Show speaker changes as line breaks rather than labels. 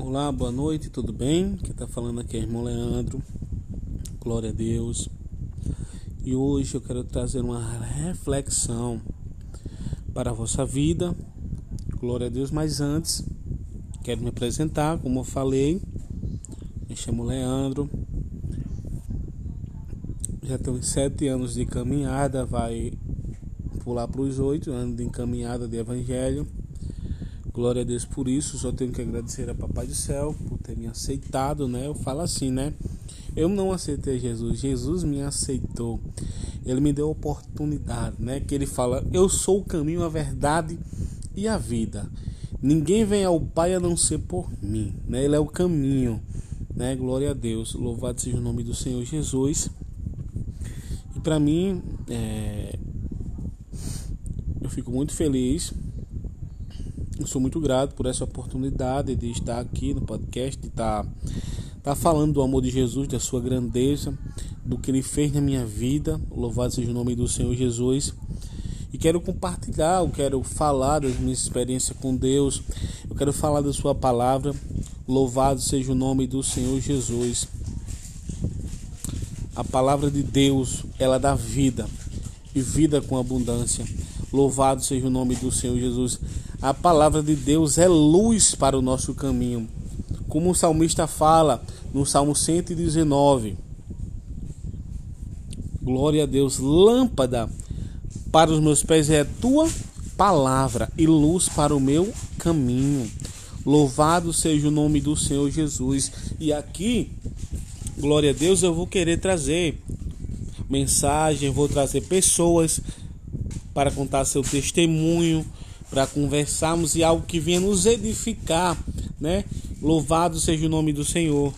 Olá, boa noite, tudo bem? Quem está falando aqui é o irmão Leandro. Glória a Deus. E hoje eu quero trazer uma reflexão para a vossa vida. Glória a Deus, mas antes quero me apresentar, como eu falei. Me chamo Leandro. Já tenho sete anos de caminhada, vai pular para os oito anos de caminhada de evangelho. Glória a Deus por isso. Só tenho que agradecer a Papai do Céu por ter me aceitado, né? Eu falo assim, né? Eu não aceitei Jesus, Jesus me aceitou. Ele me deu oportunidade, né? Que ele fala: "Eu sou o caminho, a verdade e a vida. Ninguém vem ao Pai a não ser por mim", né? Ele é o caminho, né? Glória a Deus. Louvado seja o nome do Senhor Jesus. E para mim, é... eu fico muito feliz eu sou muito grato por essa oportunidade de estar aqui no podcast, de estar, estar falando do amor de Jesus, da sua grandeza, do que ele fez na minha vida. Louvado seja o nome do Senhor Jesus. E quero compartilhar, eu quero falar das minhas experiências com Deus, eu quero falar da Sua palavra. Louvado seja o nome do Senhor Jesus. A palavra de Deus, ela dá vida e vida com abundância. Louvado seja o nome do Senhor Jesus. A palavra de Deus é luz para o nosso caminho. Como o salmista fala no Salmo 119. Glória a Deus, lâmpada para os meus pés é a tua palavra e luz para o meu caminho. Louvado seja o nome do Senhor Jesus. E aqui, glória a Deus, eu vou querer trazer mensagem, vou trazer pessoas para contar seu testemunho, para conversarmos e algo que venha nos edificar, né? Louvado seja o nome do Senhor.